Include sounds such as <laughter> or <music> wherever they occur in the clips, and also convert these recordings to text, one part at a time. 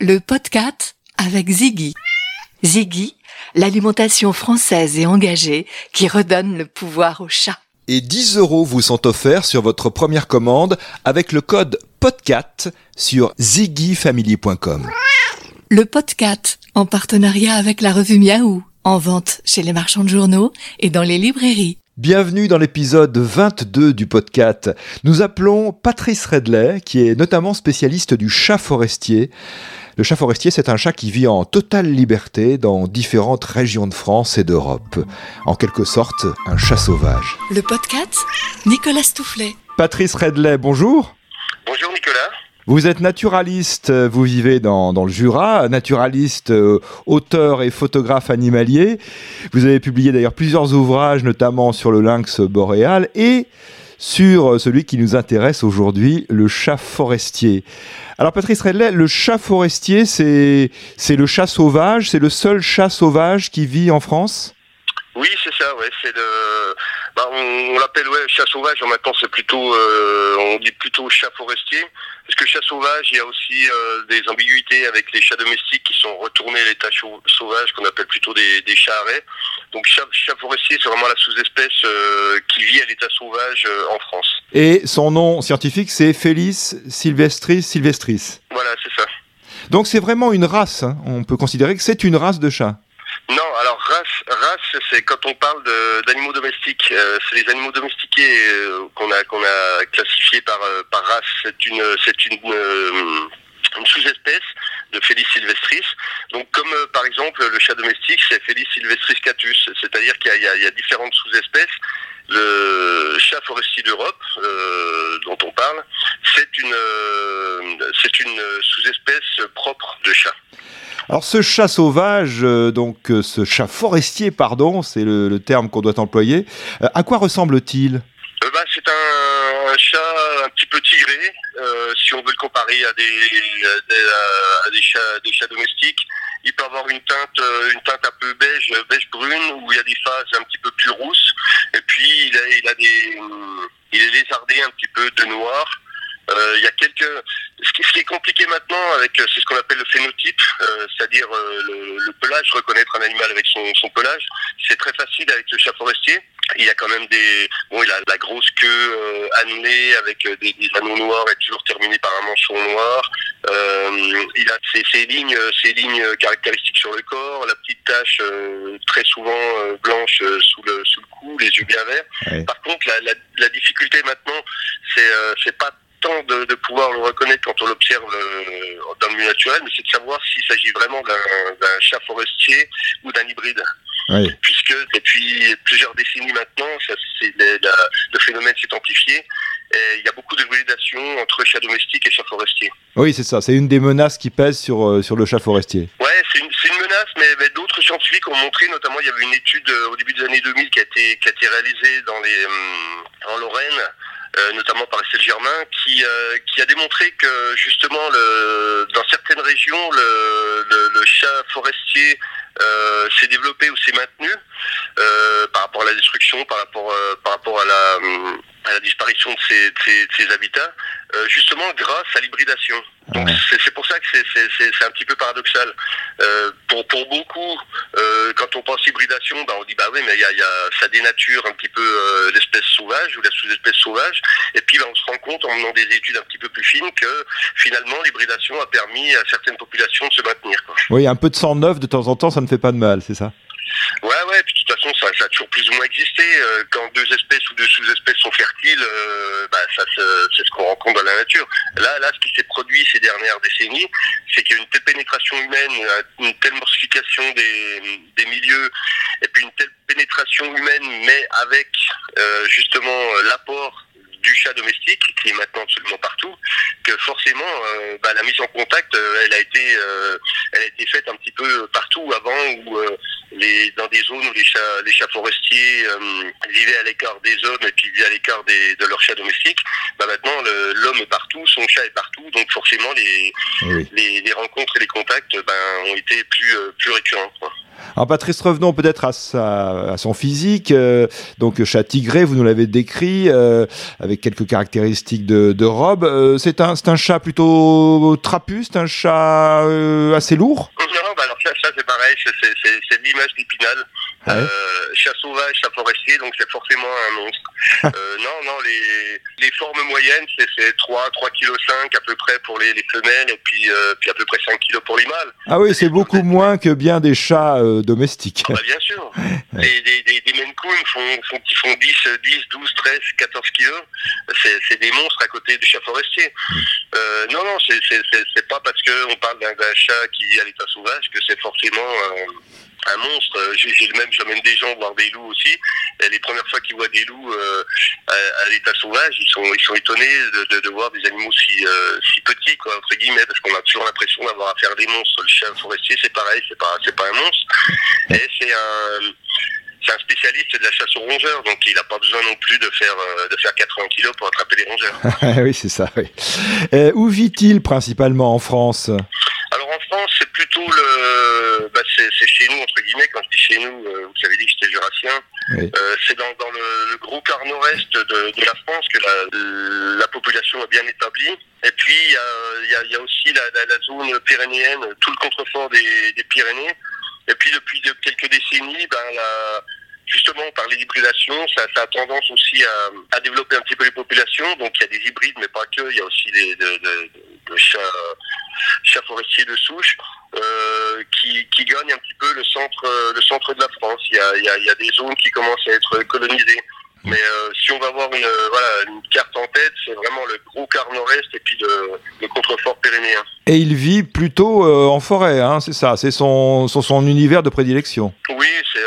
le podcast avec Ziggy. Ziggy, l'alimentation française et engagée qui redonne le pouvoir au chat. Et 10 euros vous sont offerts sur votre première commande avec le code PODCAT sur ziggyfamily.com. Le podcast en partenariat avec la revue Miaou, en vente chez les marchands de journaux et dans les librairies. Bienvenue dans l'épisode 22 du podcast. Nous appelons Patrice Redley, qui est notamment spécialiste du chat forestier. Le chat forestier, c'est un chat qui vit en totale liberté dans différentes régions de France et d'Europe. En quelque sorte, un chat sauvage. Le podcast, Nicolas Stoufflet. Patrice Redley, bonjour. Bonjour Nicolas. Vous êtes naturaliste, vous vivez dans, dans le Jura, naturaliste, euh, auteur et photographe animalier. Vous avez publié d'ailleurs plusieurs ouvrages, notamment sur le lynx boréal et sur celui qui nous intéresse aujourd'hui, le chat forestier. Alors Patrice Redley, le chat forestier, c'est c'est le chat sauvage, c'est le seul chat sauvage qui vit en France? Oui, c'est ça, ouais, c'est le bah, on, on l'appelle ouais, chat sauvage, maintenant c'est plutôt euh, on dit plutôt chat forestier. Parce que chat sauvage, il y a aussi euh, des ambiguïtés avec les chats domestiques qui sont retournés à l'état sauvage, qu'on appelle plutôt des, des chats arrêts. Donc chat, chat forestier, c'est vraiment la sous-espèce euh, qui vit à l'état sauvage euh, en France. Et son nom scientifique, c'est Felis sylvestris sylvestris. Voilà, c'est ça. Donc c'est vraiment une race, hein. on peut considérer que c'est une race de chat. Non, alors race, race, c'est quand on parle d'animaux domestiques. Euh, c'est les animaux domestiqués euh, qu'on a classifiés par euh, race. C'est une sous-espèce de Felis sylvestris. Donc comme par exemple le chat domestique, c'est Felis sylvestris catus. C'est-à-dire qu'il y a différentes sous-espèces. Le chat forestier d'Europe, euh, dont on parle, c'est une euh, c'est une sous-espèce propre de chat. Alors ce chat sauvage, euh, donc ce chat forestier, pardon, c'est le, le terme qu'on doit employer, à quoi ressemble-t-il? Bah, c'est un, un chat un petit peu tigré, si on veut le comparer à des, à des, à des chats, des chats domestiques. Il peut avoir une teinte, euh, une teinte un peu beige, beige brune, où il y a des phases un petit peu plus rousses. Et puis il a, il a des, il est lézardé un petit peu de noir. Euh, il y a quelques, ce qui, ce qui est compliqué maintenant avec, euh, c'est ce qu'on appelle le phénotype, euh, c'est-à-dire euh, le, le pelage, reconnaître un animal avec son, son pelage. C'est très facile avec le chat forestier. Il y a quand même des, bon, il a la grosse queue euh, annelée avec euh, des, des anneaux noirs et toujours terminé par un manchon noir. Euh, il a ses, ses lignes, ses lignes caractéristiques sur le corps, la petite tache euh, très souvent euh, blanche euh, sous le sous le cou, les yeux bien verts. Par contre, la, la, la difficulté maintenant, c'est euh, c'est pas de, de pouvoir le reconnaître quand on l'observe euh, dans le milieu naturel, mais c'est de savoir s'il s'agit vraiment d'un chat forestier ou d'un hybride Oui. puisque depuis plusieurs décennies maintenant, ça, le, la- le phénomène s'est amplifié. Il y a beaucoup d'hybridation entre chats domestiques et chats forestiers. Oui, c'est ça, c'est une des menaces qui pèsent sur, euh, sur le chat forestier. Ouais, c'est une, menace, mais, mais d'autres scientifiques ont montré, notamment il y avait une étude euh, au début des années 2000 qui a été, qui a été réalisée dans les, hum, en Lorraine, notamment par Estelle Germain, qui, euh, qui a démontré que justement le, dans certaines régions, le, le, le chat forestier euh, s'est développé ou s'est maintenu euh, par rapport à la destruction, par rapport, euh, par rapport à la, hum, à la disparition de ces, de ces, de ces habitats, euh, justement grâce à l'hybridation. Donc Ouais. c'est pour ça que c'est- un petit peu paradoxal. Euh, pour, pour beaucoup, euh, quand on pense hybridation, bah on dit bah oui, mais il y a, il y a, ça dénature un petit peu l'espèce sauvage ou la sous-espèce sauvage. Et puis bah, on se rend compte en menant des études un petit peu plus fines que finalement l'hybridation a permis à certaines populations de se maintenir. Quoi. Oui, un peu de sang neuf de temps en temps, ça ne fait pas de mal, c'est ça? Ouais, ouais, puis de toute façon, ça, a toujours plus ou moins existé. Euh, quand deux espèces ou deux sous-espèces sont fertiles, euh, bah, c'est ce qu'on rencontre dans la nature. Là, là, ce qui s'est produit ces dernières décennies, c'est qu'il y a une telle pénétration humaine, une telle morsification des, milieux, et puis une telle pénétration humaine, mais avec euh, justement euh, l'apport du chat domestique qui est maintenant absolument partout, que forcément euh, bah, la mise en contact, euh, elle a été, euh, elle a été faite un petit peu partout avant où les, dans des zones où les chats, les chats forestiers vivaient à l'écart des hommes et puis vivaient à l'écart des, de leurs chats domestiques, bah maintenant l'homme est partout, son chat est partout, donc forcément les, Oui. les, les rencontres et les contacts ben, ont été plus, plus récurrents. quoi. Alors Patrice, revenons peut-être à, à son physique. Euh, donc chat tigré, vous nous l'avez décrit, euh, avec quelques caractéristiques de, de robe. Euh, c'est un, un chat plutôt trapu, c'est un chat assez lourd? Bah ça, ça c'est pareil, c'est l'image d'Épinal. Ouais. Euh, chat sauvage, chat forestier, donc c'est forcément un monstre. euh, non, non, les, les formes moyennes, c'est 3, 3 kg 5 à peu près pour les, les femelles, et puis, euh, puis à peu près 5 kg pour les mâles. Ah oui, c'est beaucoup moins que bien des chats euh, domestiques. Ah bah bien sûr. <laughs> Ouais. Les, les, les, les Maine Coon font, font, font 10, 10, 12, 13, 14 kilos. C'est des monstres à côté du chat forestier. Euh, non, non, c'est pas parce qu'on parle d'un chat qui est à l'état sauvage que c'est forcément un monstre. J'ai même, j'emmène des gens voir des loups aussi. Les premières fois qu'ils voient des loups euh, à, l'état sauvage, ils sont, ils sont étonnés de, de, voir des animaux si, euh, si petits, entre guillemets, parce qu'on a toujours l'impression d'avoir affaire à des monstres. Le chien forestier, c'est pareil, c'est pas, c'est pas un monstre. C'est un, c'est un spécialiste de la chasse aux rongeurs, donc il n'a pas besoin non plus de faire, euh, de faire 80 kilos pour attraper les rongeurs. <laughs> oui, c'est ça. Oui. Où vit-il principalement en France? France, c'est plutôt le, bah c'est chez nous entre guillemets. Quand je dis chez nous, euh, vous avez dit que j'étais jurassien. Oui. Euh, c'est dans, dans le, le, gros quart nord-est de, de, la France que la, la, population est bien établie. Et puis il y a, y, a, y a, aussi la, la, la, zone pyrénéenne, tout le contrefort des, des, Pyrénées. Et puis depuis de quelques décennies, ben la justement par les hybridations, ça, ça, a tendance aussi à, à, développer un petit peu les populations. Donc il y a des hybrides, mais pas que. Il y a aussi des de, de, de chats, chats forestiers de souche euh, qui, qui gagnent un petit peu le centre, le centre de la France. Il y a, il y a, il y a des zones qui commencent à être colonisées. Mais euh, si on va avoir une, voilà, une carte en tête, c'est vraiment le gros quart nord-est et puis le, le contrefort pyrénéen. Et il vit plutôt euh, en forêt, hein, c'est ça, c'est son, son, son, univers de prédilection. Oui, c'est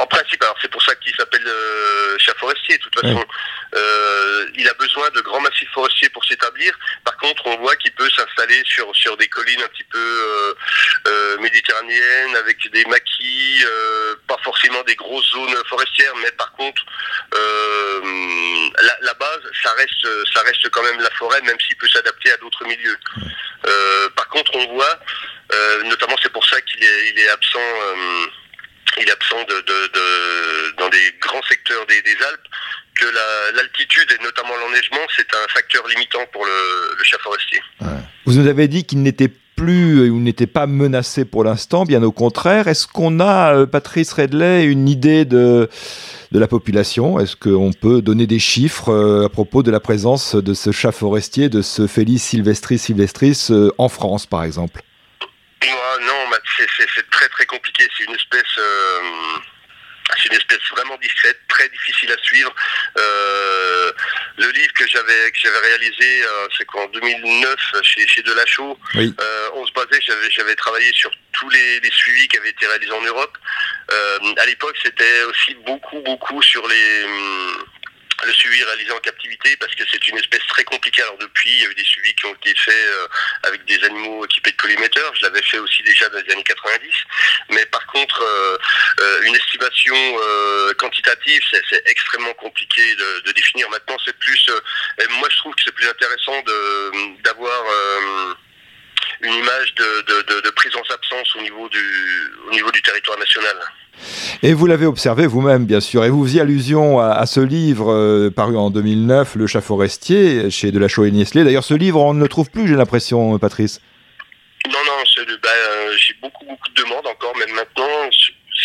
en, principe, alors c'est pour ça qu'il s'appelle euh, chat forestier, de toute façon. Ouais. Euh, il a besoin de grands massifs forestiers pour s'établir. Par contre, on voit qu'il peut s'installer sur, sur des collines un petit peu euh, euh, méditerranéennes, avec des maquis, pas forcément des grosses zones forestières, mais par contre, la, la, base, ça reste, ça reste quand même la forêt, même s'il peut s'adapter à d'autres milieux. par contre, on voit, notamment c'est pour ça qu'il est, il est absent il est absent dans des grands secteurs des, Alpes, que l'altitude la, et notamment l'enneigement, c'est un facteur limitant pour le, chat forestier. Vous nous avez dit qu'il n'était plus ou n'était pas menacé pour l'instant, bien au contraire. Est-ce qu'on a, euh, Patrice Redley, une idée de, de la population? Est-ce qu'on peut donner des chiffres euh, à propos de la présence de ce chat forestier, de ce Felis sylvestris sylvestris euh, en France, par exemple? Non, c'est très très compliqué. C'est une espèce, euh, c'est une espèce vraiment discrète, très difficile à suivre. Euh, le livre que j'avais que j'avais réalisé, euh, c'est qu'en 2009 chez chez Delachaux, oui. on se basait, j'avais travaillé sur tous les, les, suivis qui avaient été réalisés en Europe. à l'époque, c'était aussi beaucoup beaucoup sur les le suivi réalisé en captivité parce que c'est une espèce très compliquée. Alors depuis, il y a eu des suivis qui ont été faits euh, avec des animaux équipés de colliméteurs. Je l'avais fait aussi déjà dans les années 90. Mais par contre, euh, euh, une estimation quantitative, c'est extrêmement compliqué de, de, définir. Maintenant, c'est plus... moi, je trouve que c'est plus intéressant d'avoir une image de, de, de, présence-absence au niveau du au niveau du territoire national. Et vous l'avez observé vous-même, bien sûr. Et vous faisiez allusion à, à ce livre euh, paru en 2009, Le chat forestier, chez Delachaux et Niestlé. D'ailleurs, ce livre, on ne le trouve plus, j'ai l'impression, Patrice. Non, non, bah, euh, j'ai beaucoup, beaucoup de demandes encore, même maintenant.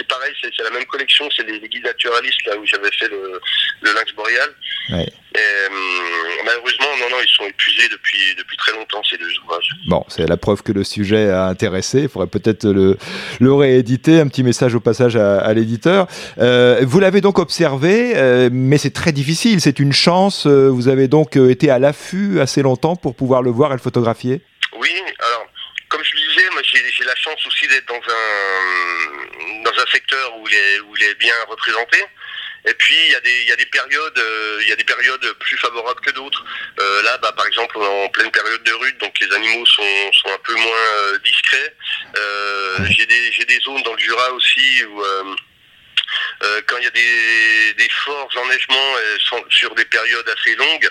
C'est pareil, c'est la même collection, c'est les, les, guides naturalistes, là où j'avais fait le, le lynx boréal. Ouais. Et, euh, malheureusement, non, non, ils sont épuisés depuis, depuis très longtemps, ces deux ouvrages. Bon, c'est la preuve que le sujet a intéressé. Il faudrait peut-être le, le rééditer. Un petit message au passage à, à l'éditeur. Euh, vous l'avez donc observé, euh, mais c'est très difficile. C'est une chance. Vous avez donc été à l'affût assez longtemps pour pouvoir le voir et le photographier Oui, alors comme je le disais, moi j'ai la chance aussi d'être dans un un secteur où il est où il est bien représenté. Et puis il y a des il y a des périodes euh, il y a des périodes plus favorables que d'autres. Euh, là, bah, par exemple, on est en pleine période de rut, donc les animaux sont sont un peu moins euh, discrets. j'ai des j'ai des zones dans le Jura aussi où euh, quand il y a des, forts enneigements euh, sur des périodes assez longues,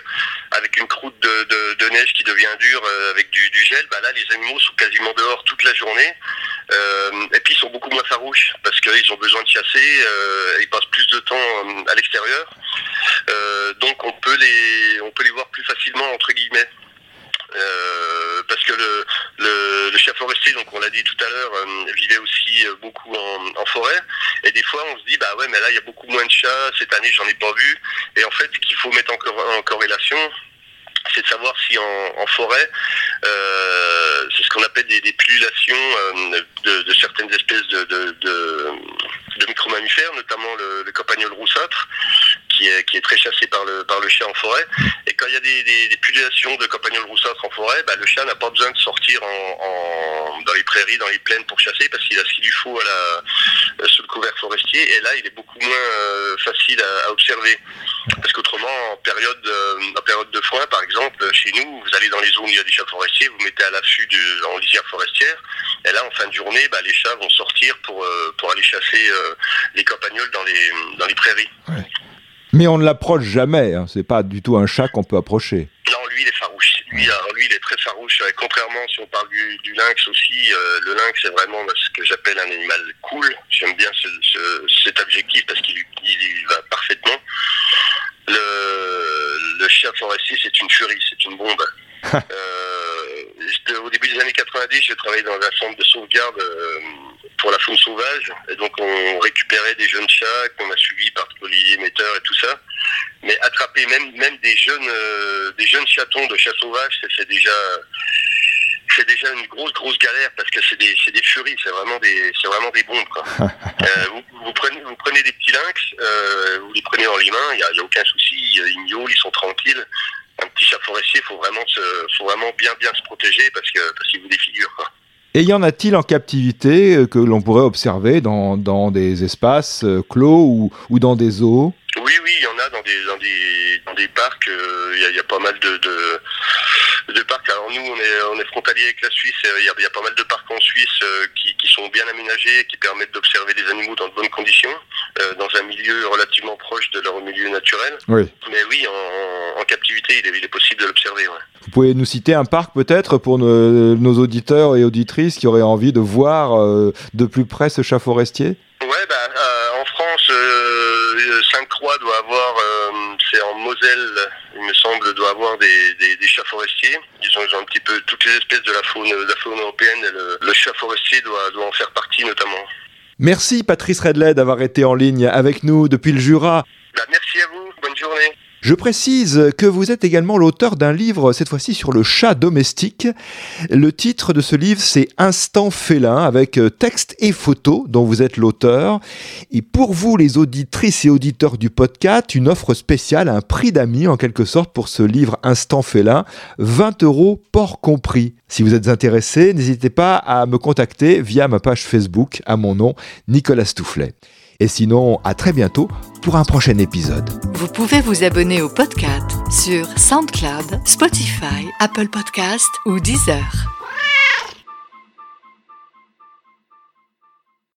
avec une croûte de, neige qui devient dure euh, avec du, gel, bah là les animaux sont quasiment dehors toute la journée. et puis ils sont beaucoup moins farouches parce qu'ils ont besoin de chasser, ils passent plus de temps à l'extérieur. donc on peut les on peut les voir plus facilement entre guillemets. Chef forestier, donc on l'a dit tout à l'heure, euh, vivait aussi euh, beaucoup en, forêt. Et des fois, on se dit, bah ouais, mais là, il y a beaucoup moins de chats. Cette année, j'en ai pas vu. Et en fait, ce qu'il faut mettre en, corrélation, c'est de savoir si en, forêt, euh, c'est ce qu'on appelle des, des de, certaines espèces de, de, micro-mammifères, notamment le campagnol roussâtre, qui est, très chassé par le, par le chien en forêt. Et quand il y a des, des, pullulations de campagnol roussâtre en forêt, bah, le chat n'a pas besoin de sortir dans les prairies, dans les plaines pour chasser, parce qu'il a ce qu'il lui faut la, sous le couvert forestier. Et là, il est beaucoup moins euh, facile à, observer. Parce qu'autrement, en période, euh, en période de foin, par exemple, chez nous, vous allez dans les zones où il y a des chats forestiers, vous mettez à l'affût en lisière forestière, et là, en fin de journée, bah, les chats vont sortir pour, euh, pour aller chasser euh, les campagnols dans les, dans les prairies. Mais on ne l'approche jamais, hein. c'est pas du tout un chat qu'on peut approcher. Non, lui, il est farouche. Lui, alors, lui il est très farouche. Contrairement, si on parle du, du lynx aussi, euh, le lynx, c'est vraiment ce que j'appelle un animal cool. J'aime bien ce, ce, cet adjectif parce qu'il il va parfaitement. Le, le chien forestier, c'est une furie, c'est une bombe. <laughs> euh, au début des années 90, je travaillais dans un centre de sauvegarde euh, pour la faune sauvage. Et donc, on récupérait des jeunes chats qu'on a suivis par Olivier Metteur et tout ça. Mais attraper même, même des jeunes, euh, des jeunes chatons de chats sauvages, c'est déjà, c'est déjà une grosse, grosse galère parce que c'est des, c'est des furies, c'est vraiment des, c'est vraiment des bombes, quoi. <laughs> euh, vous, vous, prenez, vous prenez des petits lynx, euh, vous les prenez dans les mains, il n'y a, y a, aucun souci, ils miaulent, ils sont tranquilles un petit chat forestier, il faut vraiment, se, faut vraiment bien bien se protéger parce que parce qu'il vous défigure. Quoi. Et y en a-t-il en captivité euh, que l'on pourrait observer dans, des espaces euh, clos ou, ou dans des zoos Oui, oui, il y en a dans des, dans des, dans des parcs. Il euh, y, y, a pas mal de, de, de, parcs. Alors nous, on est, on est frontalier avec la Suisse. Il y, y, a pas mal de parcs en Suisse qui, qui sont bien aménagés, qui permettent d'observer des animaux dans de bonnes conditions, dans un milieu relativement proche de leur milieu naturel. Oui. Mais oui, en, en captivité, il est, il est possible de l'observer. Ouais. Vous pouvez nous citer un parc peut-être pour nos, nos, auditeurs et auditrices qui auraient envie de voir euh, de plus près ce chat forestier? Ouais, bah, euh, en France, doit avoir, euh, c'est en Moselle, il me semble, doit avoir des, des, des, chats forestiers. Ils ont, ils ont un petit peu toutes les espèces de la faune, de la faune européenne. Et le, le chat forestier doit, doit en faire partie notamment. Merci Patrice Redley d'avoir été en ligne avec nous depuis le Jura. Bah, merci à vous, bonne journée. Je précise que vous êtes également l'auteur d'un livre, cette fois-ci sur le chat domestique. Le titre de ce livre, c'est Instant félin, avec texte et photo, dont vous êtes l'auteur. Et pour vous, les auditrices et auditeurs du podcast, une offre spéciale, un prix d'amis en quelque sorte pour ce livre Instant félin, 20 euros port compris. Si vous êtes intéressé, n'hésitez pas à me contacter via ma page Facebook à mon nom, Nicolas Stoufflet. Et sinon, à très bientôt pour un prochain épisode. Vous pouvez vous abonner au podcast sur SoundCloud, Spotify, Apple Podcast ou Deezer.